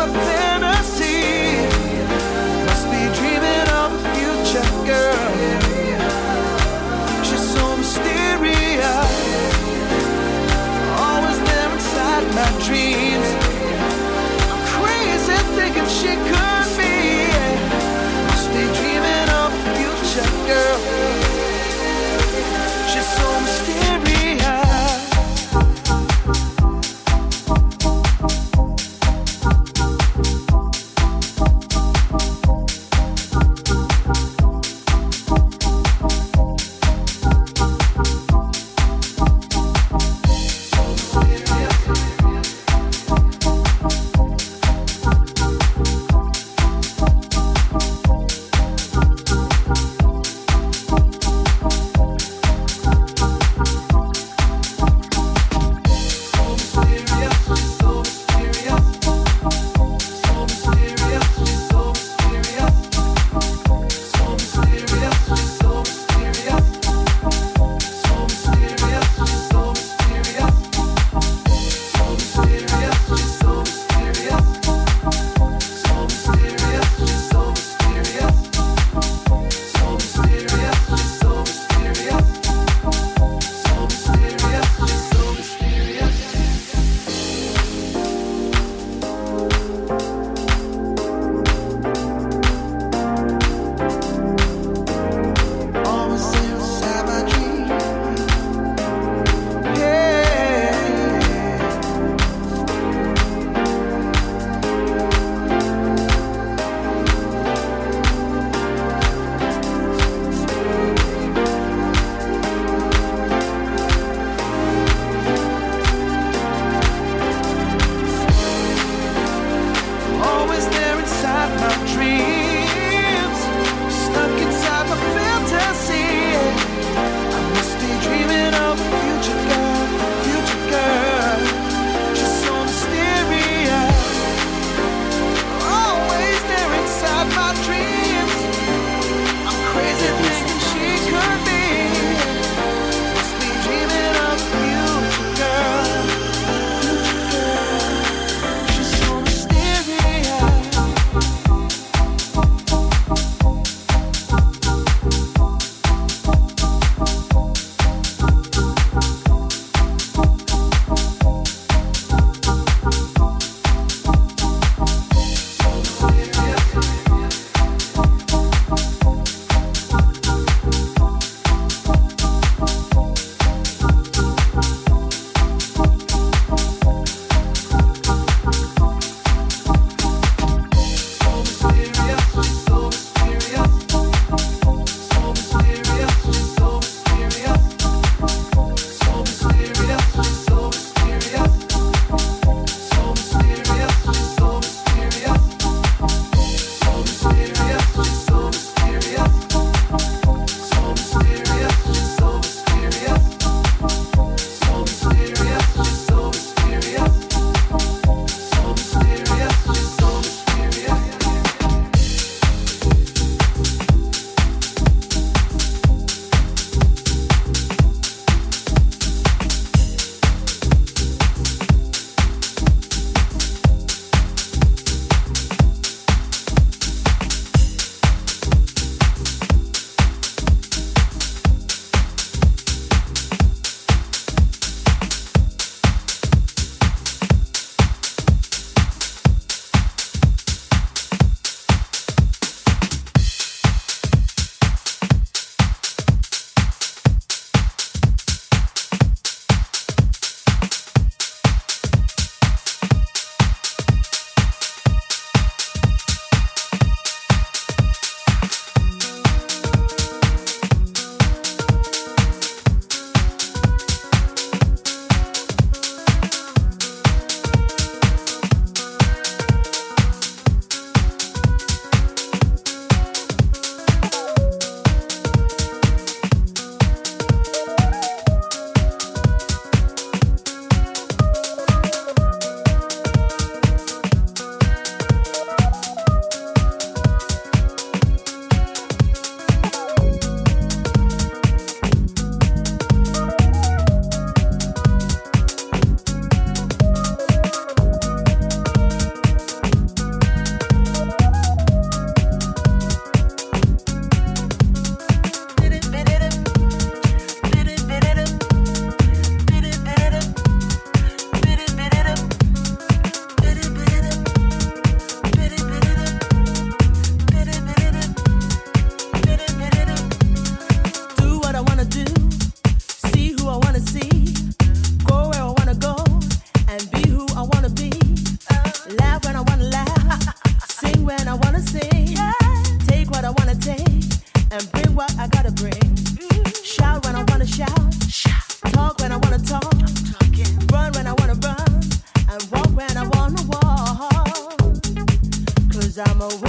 I'm a fan. what I gotta bring. Shout when I wanna shout. shout. Talk when I wanna talk. Run when I wanna run. And walk when I wanna walk. Cause I'm a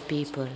people.